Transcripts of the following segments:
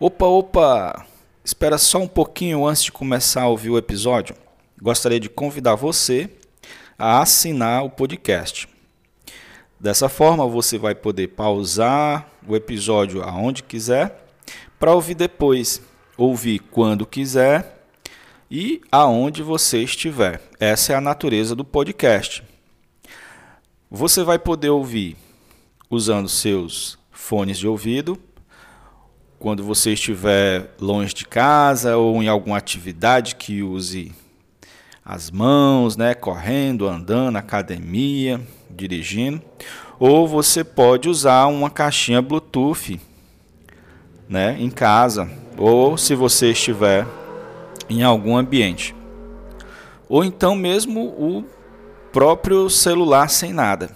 Opa, opa! Espera só um pouquinho antes de começar a ouvir o episódio. Gostaria de convidar você a assinar o podcast. Dessa forma, você vai poder pausar o episódio aonde quiser para ouvir depois, ouvir quando quiser e aonde você estiver. Essa é a natureza do podcast. Você vai poder ouvir usando seus fones de ouvido quando você estiver longe de casa ou em alguma atividade que use as mãos, né, correndo, andando, academia, dirigindo, ou você pode usar uma caixinha Bluetooth, né, em casa, ou se você estiver em algum ambiente. Ou então mesmo o próprio celular sem nada.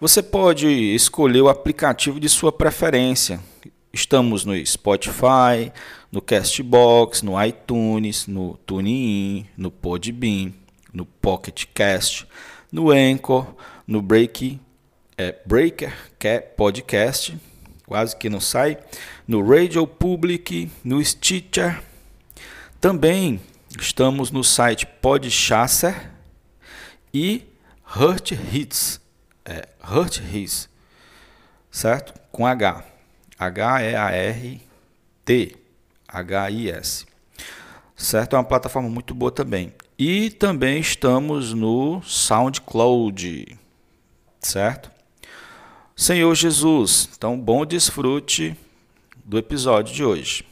Você pode escolher o aplicativo de sua preferência. Estamos no Spotify, no Castbox, no iTunes, no TuneIn, no Podbean, no Pocket Cast, no Anchor, no Break, é, Breaker Podcast, quase que não sai, no Radio Public, no Stitcher. Também estamos no site Podchaser e Hurt Hits, é, Hurt Hits, certo? Com H. H-E-A-R-T, H-I-S. Certo? É uma plataforma muito boa também. E também estamos no SoundCloud, certo? Senhor Jesus, então bom desfrute do episódio de hoje.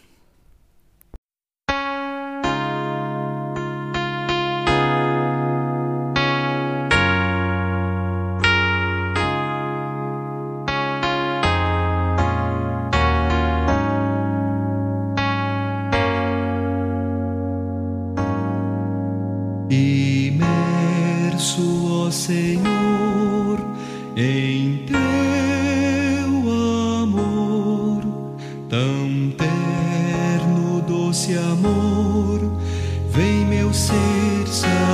vem meu ser. Só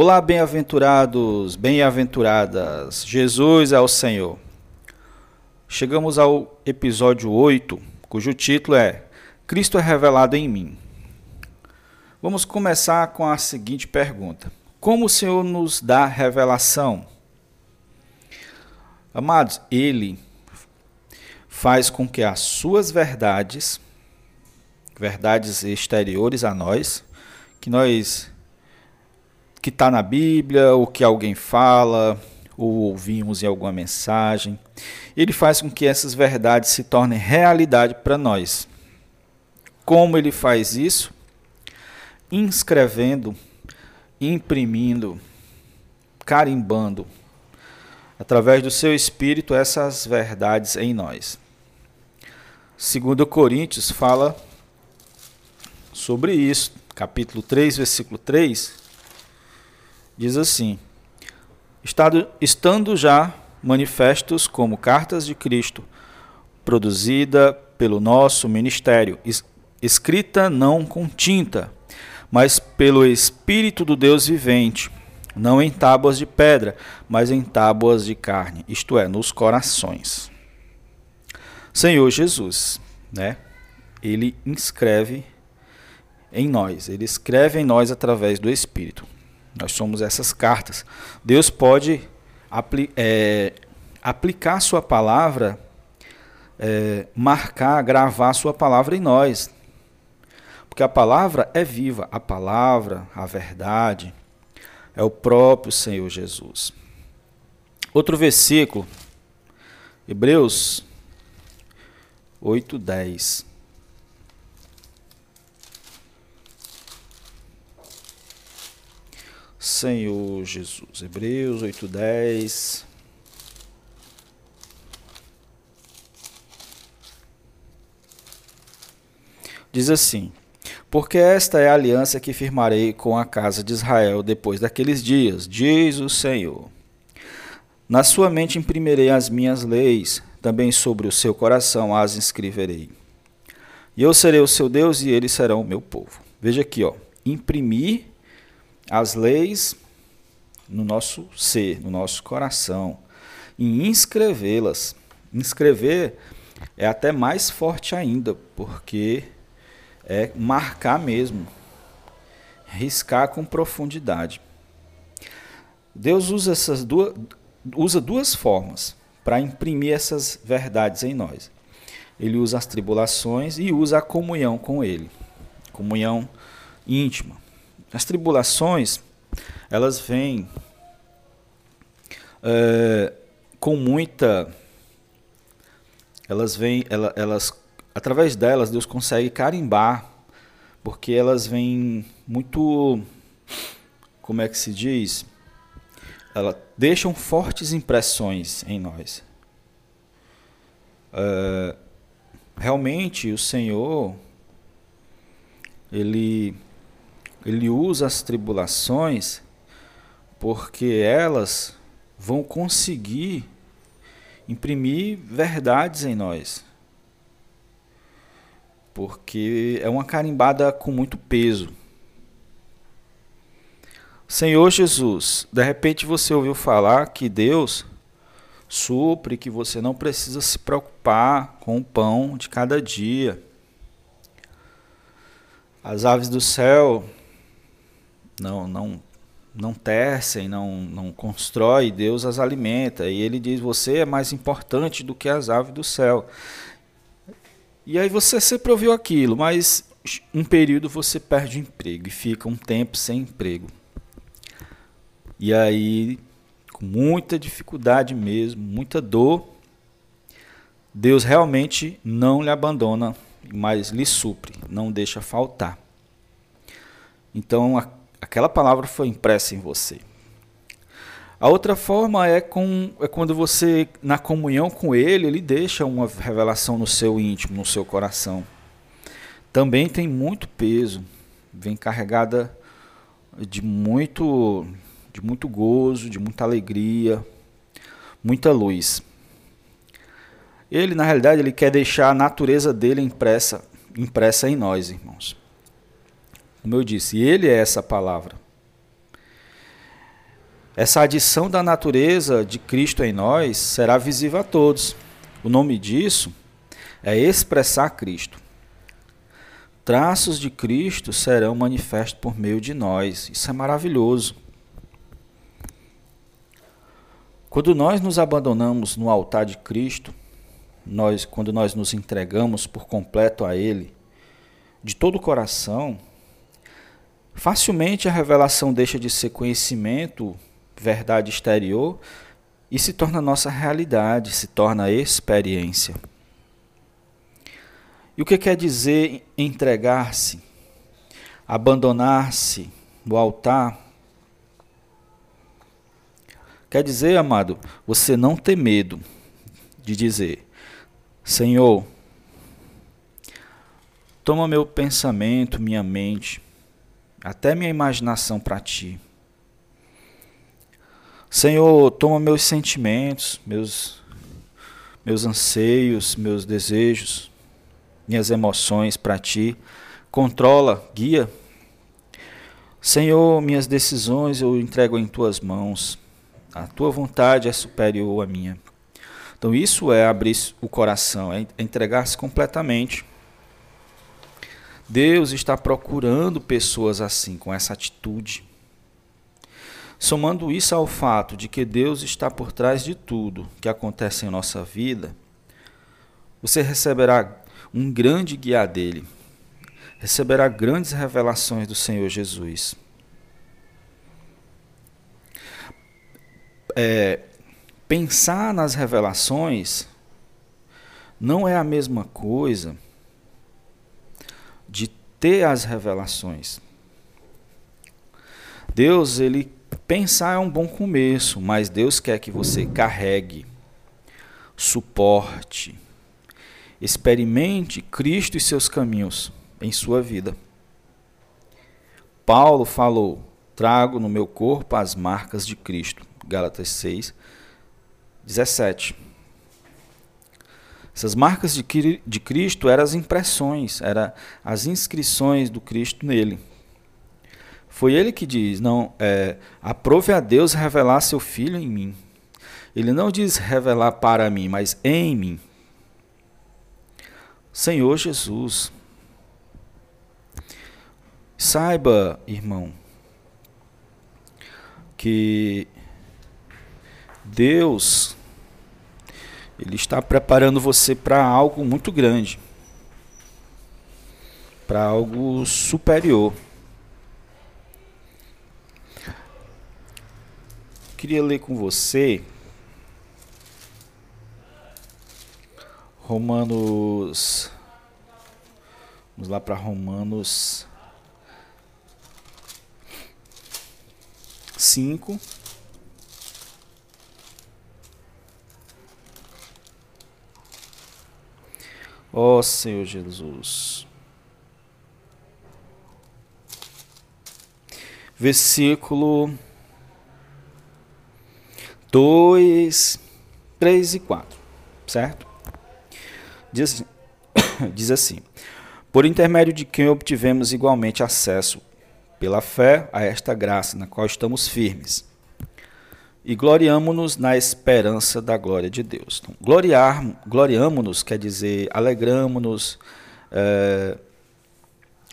Olá, bem-aventurados, bem-aventuradas, Jesus é o Senhor. Chegamos ao episódio 8, cujo título é Cristo é revelado em mim. Vamos começar com a seguinte pergunta: Como o Senhor nos dá revelação? Amados, Ele faz com que as suas verdades, verdades exteriores a nós, que nós que está na Bíblia, o que alguém fala, ou ouvimos em alguma mensagem. Ele faz com que essas verdades se tornem realidade para nós. Como ele faz isso? Inscrevendo, imprimindo, carimbando, através do seu espírito, essas verdades em nós. Segundo Coríntios fala sobre isso, capítulo 3, versículo 3, diz assim: Estando já manifestos como cartas de Cristo, produzida pelo nosso ministério, escrita não com tinta, mas pelo Espírito do Deus vivente, não em tábuas de pedra, mas em tábuas de carne, isto é, nos corações. Senhor Jesus, né? Ele inscreve em nós, ele escreve em nós através do Espírito. Nós somos essas cartas. Deus pode apli é, aplicar sua palavra é, marcar, gravar sua palavra em nós. Porque a palavra é viva, a palavra, a verdade, é o próprio Senhor Jesus. Outro versículo, Hebreus 8, 10. Senhor Jesus, Hebreus 8, 10. Diz assim: Porque esta é a aliança que firmarei com a casa de Israel depois daqueles dias, diz o Senhor. Na sua mente imprimirei as minhas leis, também sobre o seu coração as inscreverei. E eu serei o seu Deus e eles serão o meu povo. Veja aqui, ó, imprimir as leis no nosso ser, no nosso coração, e inscrevê-las. Inscrever é até mais forte ainda, porque é marcar mesmo, riscar com profundidade. Deus usa essas duas, usa duas formas para imprimir essas verdades em nós. Ele usa as tribulações e usa a comunhão com Ele, comunhão íntima. As tribulações, elas vêm é, com muita. Elas vêm, elas, elas através delas Deus consegue carimbar, porque elas vêm muito, como é que se diz? Elas deixam fortes impressões em nós. Uh, realmente o Senhor, ele, ele usa as tribulações porque elas vão conseguir imprimir verdades em nós porque é uma carimbada com muito peso. Senhor Jesus, de repente você ouviu falar que Deus supre, que você não precisa se preocupar com o pão de cada dia. As aves do céu não não não tecem, não não constrói, Deus as alimenta. E ele diz: "Você é mais importante do que as aves do céu". E aí você sempre ouviu aquilo, mas um período você perde o emprego e fica um tempo sem emprego. E aí, com muita dificuldade mesmo, muita dor, Deus realmente não lhe abandona, mas lhe supre, não deixa faltar. Então, a, aquela palavra foi impressa em você. A outra forma é, com, é quando você, na comunhão com Ele, Ele deixa uma revelação no seu íntimo, no seu coração. Também tem muito peso, vem carregada de muito, de muito gozo, de muita alegria, muita luz. Ele, na realidade, ele quer deixar a natureza dele impressa, impressa em nós, irmãos. Como eu disse, ele é essa palavra. Essa adição da natureza de Cristo em nós será visível a todos. O nome disso é expressar Cristo. Traços de Cristo serão manifestos por meio de nós. Isso é maravilhoso. Quando nós nos abandonamos no altar de Cristo, nós, quando nós nos entregamos por completo a Ele, de todo o coração, facilmente a revelação deixa de ser conhecimento verdade exterior e se torna nossa realidade, se torna experiência. E o que quer dizer entregar-se, abandonar-se no altar? Quer dizer, amado, você não ter medo de dizer: Senhor, toma meu pensamento, minha mente, até minha imaginação para ti. Senhor, toma meus sentimentos, meus, meus anseios, meus desejos, minhas emoções para ti. Controla, guia. Senhor, minhas decisões eu entrego em tuas mãos. A tua vontade é superior à minha. Então, isso é abrir o coração, é entregar-se completamente. Deus está procurando pessoas assim, com essa atitude. Somando isso ao fato de que Deus está por trás de tudo que acontece em nossa vida, você receberá um grande guiar dele, receberá grandes revelações do Senhor Jesus. É, pensar nas revelações não é a mesma coisa de ter as revelações. Deus, ele pensar é um bom começo, mas Deus quer que você carregue, suporte, experimente Cristo e seus caminhos em sua vida. Paulo falou: Trago no meu corpo as marcas de Cristo. Gálatas 6, 17. Essas marcas de, de Cristo eram as impressões, eram as inscrições do Cristo nele. Foi ele que diz: Não, é, aprove a Deus revelar seu filho em mim. Ele não diz revelar para mim, mas em mim. Senhor Jesus. Saiba, irmão, que Deus ele está preparando você para algo muito grande, para algo superior. Queria ler com você Romanos. Vamos lá para Romanos 5. Ó oh, Senhor Jesus. Versículo 2, 3 e 4, certo? Diz, diz assim: Por intermédio de quem obtivemos igualmente acesso, pela fé, a esta graça na qual estamos firmes e gloriamo-nos na esperança da glória de Deus. Então, gloriar, gloriamo-nos quer dizer alegramo-nos, é,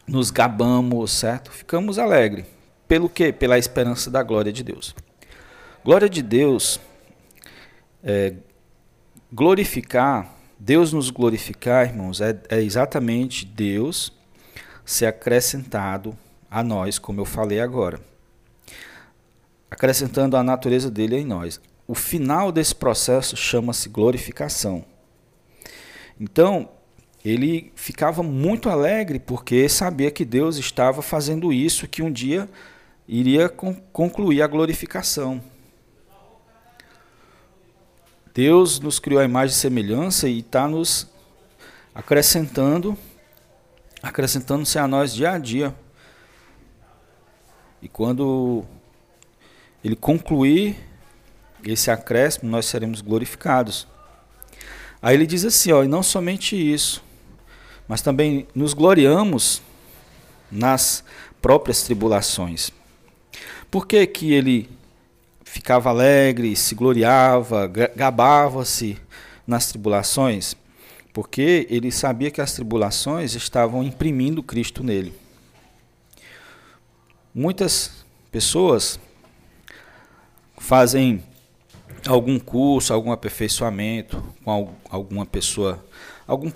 nos gabamos, certo? Ficamos alegres. Pelo quê? Pela esperança da glória de Deus. Glória de Deus, é, glorificar, Deus nos glorificar, irmãos, é, é exatamente Deus ser acrescentado a nós, como eu falei agora acrescentando a natureza dele em nós. O final desse processo chama-se glorificação. Então, ele ficava muito alegre porque sabia que Deus estava fazendo isso, que um dia iria concluir a glorificação. Deus nos criou a imagem e semelhança e está nos acrescentando, acrescentando-se a nós dia a dia. E quando ele concluir esse acréscimo, nós seremos glorificados. Aí ele diz assim, ó, e não somente isso, mas também nos gloriamos nas próprias tribulações. Por que, que ele ficava alegre, se gloriava, gabava-se nas tribulações? Porque ele sabia que as tribulações estavam imprimindo Cristo nele. Muitas pessoas fazem algum curso, algum aperfeiçoamento com alguma pessoa, algum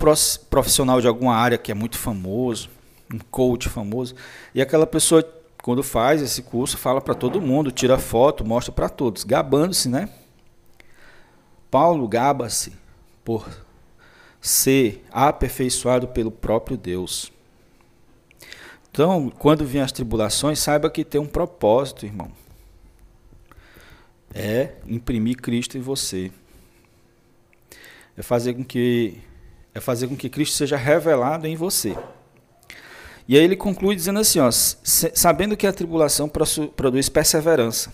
profissional de alguma área que é muito famoso, um coach famoso, e aquela pessoa quando faz esse curso fala para todo mundo, tira foto, mostra para todos, gabando-se, né? Paulo gaba-se por ser aperfeiçoado pelo próprio Deus. Então, quando vêm as tribulações, saiba que tem um propósito, irmão é imprimir Cristo em você. É fazer com que é fazer com que Cristo seja revelado em você. E aí ele conclui dizendo assim, ó, sabendo que a tribulação produz perseverança.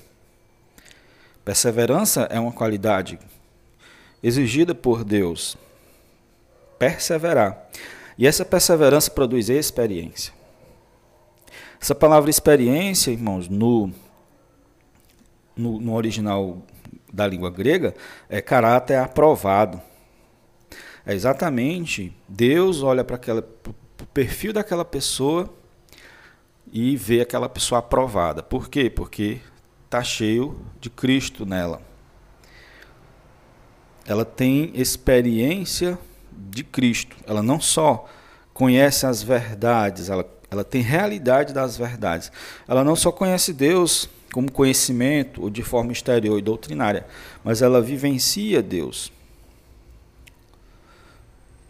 Perseverança é uma qualidade exigida por Deus. Perseverar. E essa perseverança produz experiência. Essa palavra experiência, irmãos, no no, no original da língua grega, é caráter aprovado. É exatamente Deus olha para o perfil daquela pessoa e vê aquela pessoa aprovada. Por quê? Porque está cheio de Cristo nela. Ela tem experiência de Cristo. Ela não só conhece as verdades, ela, ela tem realidade das verdades. Ela não só conhece Deus como conhecimento ou de forma exterior e doutrinária, mas ela vivencia Deus.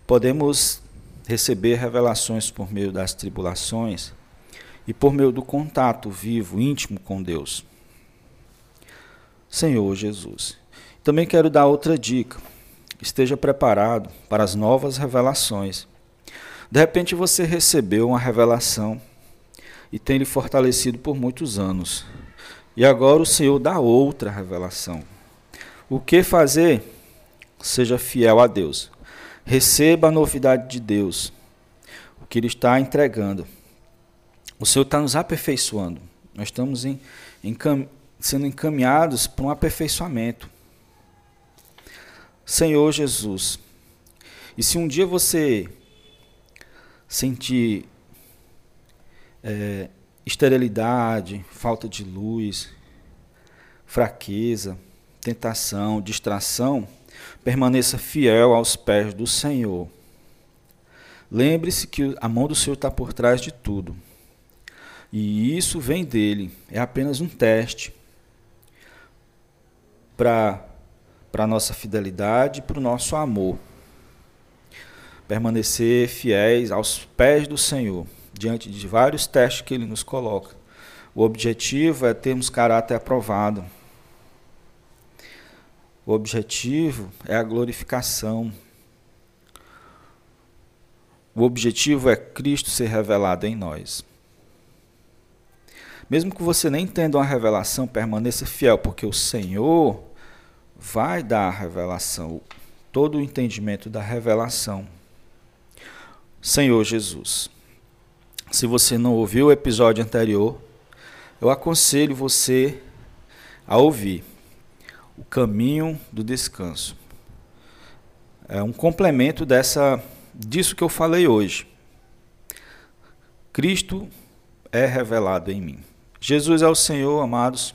Podemos receber revelações por meio das tribulações e por meio do contato vivo, íntimo com Deus. Senhor Jesus. Também quero dar outra dica. Esteja preparado para as novas revelações. De repente você recebeu uma revelação e tem lhe fortalecido por muitos anos. E agora o Senhor dá outra revelação. O que fazer? Seja fiel a Deus. Receba a novidade de Deus, o que Ele está entregando. O Senhor está nos aperfeiçoando. Nós estamos em, em sendo encaminhados para um aperfeiçoamento. Senhor Jesus, e se um dia você sentir é, esterilidade, falta de luz, fraqueza, tentação, distração, permaneça fiel aos pés do Senhor. Lembre-se que a mão do Senhor está por trás de tudo. E isso vem dele, é apenas um teste para a nossa fidelidade, para o nosso amor. Permanecer fiéis aos pés do Senhor, diante de vários testes que Ele nos coloca. O objetivo é termos caráter aprovado. O objetivo é a glorificação. O objetivo é Cristo ser revelado em nós. Mesmo que você nem entenda uma revelação, permaneça fiel, porque o Senhor vai dar a revelação, todo o entendimento da revelação. Senhor Jesus. Se você não ouviu o episódio anterior, eu aconselho você a ouvir o caminho do descanso. É um complemento dessa disso que eu falei hoje. Cristo é revelado em mim. Jesus é o Senhor, amados.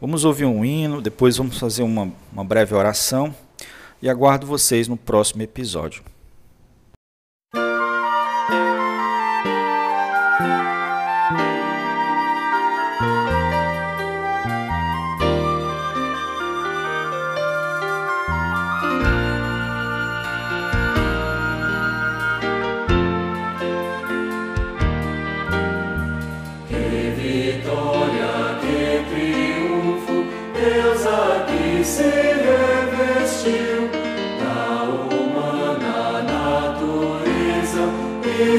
Vamos ouvir um hino, depois vamos fazer uma, uma breve oração e aguardo vocês no próximo episódio.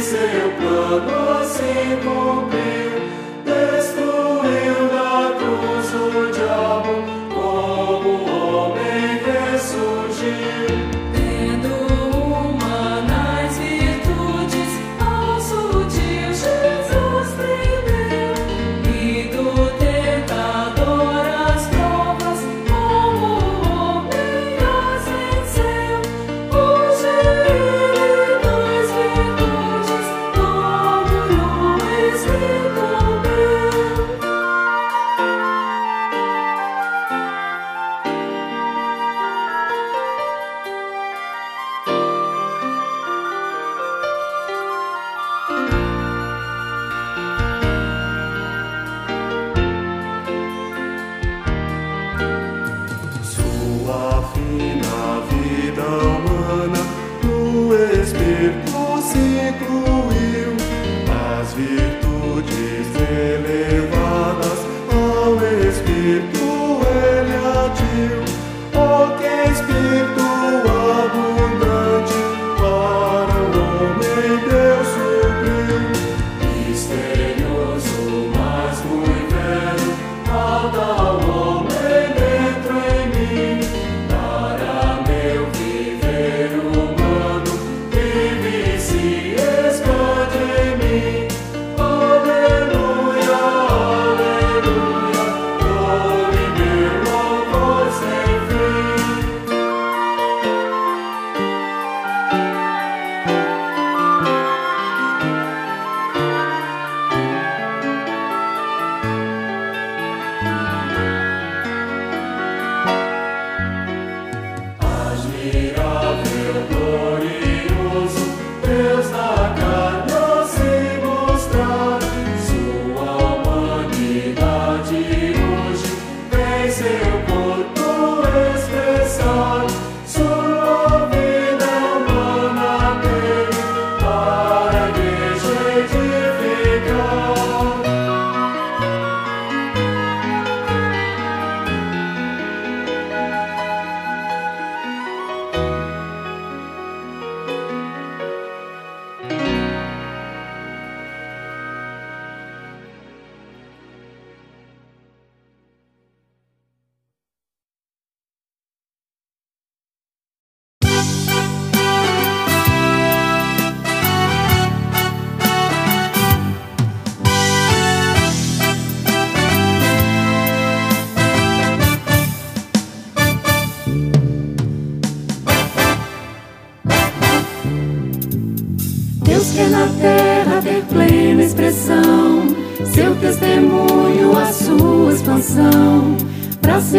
Seu plano se cumpriu,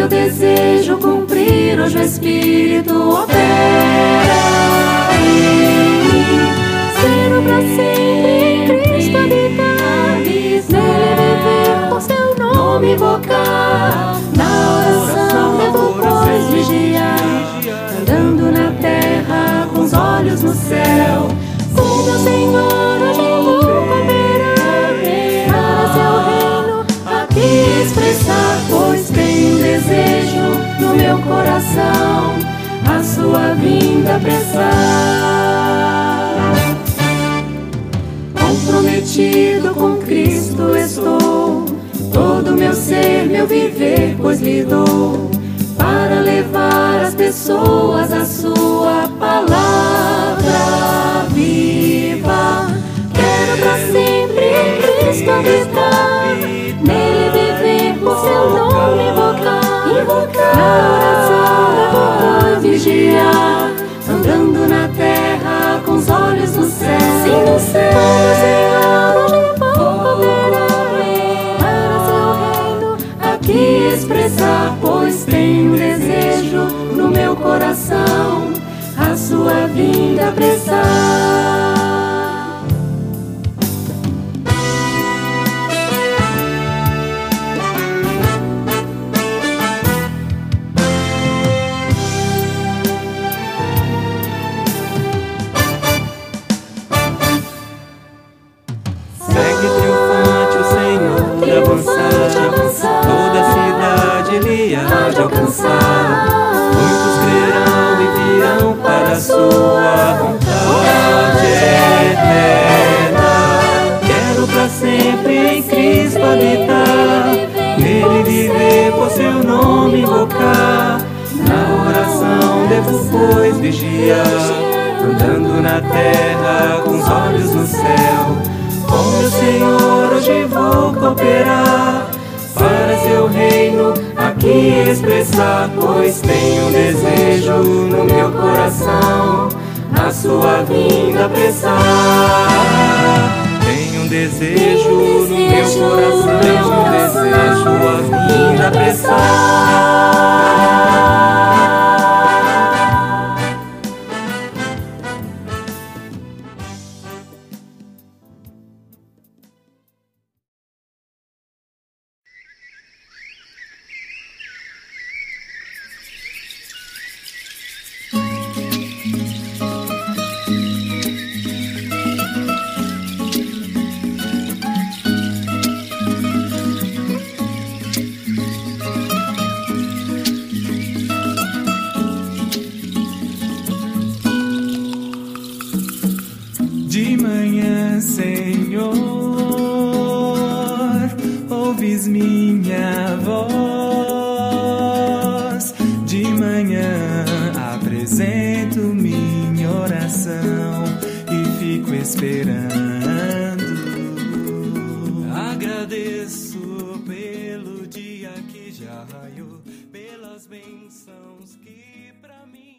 Desejo cumprir, hoje o Espírito opera em mim. Sendo pra sempre em Cristo habitar, nele viver, por seu nome invocar. Na oração devo, pois, vigiar, andando na terra com os olhos no céu. Com meu Senhor, hoje eu vou cooperar para seu reino aqui expressar, coração a sua vinda apressar. Comprometido com Cristo estou, todo meu ser, meu viver, pois lhe dou, para levar as pessoas a sua palavra viva. Quero para sempre em Cristo habitar, nele viver, por seu nome invocar, invocar. Na oração pois vigiar, andando na terra com os olhos no céu. Sim, no céu. Como Senhor, hoje vou cooperar para seu reino aqui expressar, pois tenho desejo no meu coração a sua vinda apressar. Pois, vigiar. Andando na terra com os olhos no céu. Com meu Senhor hoje vou cooperar para seu reino aqui expressar, pois tenho desejo no meu coração a sua vinda apressar. Tenho um desejo no meu coração, tenho um desejo a vinda apressar.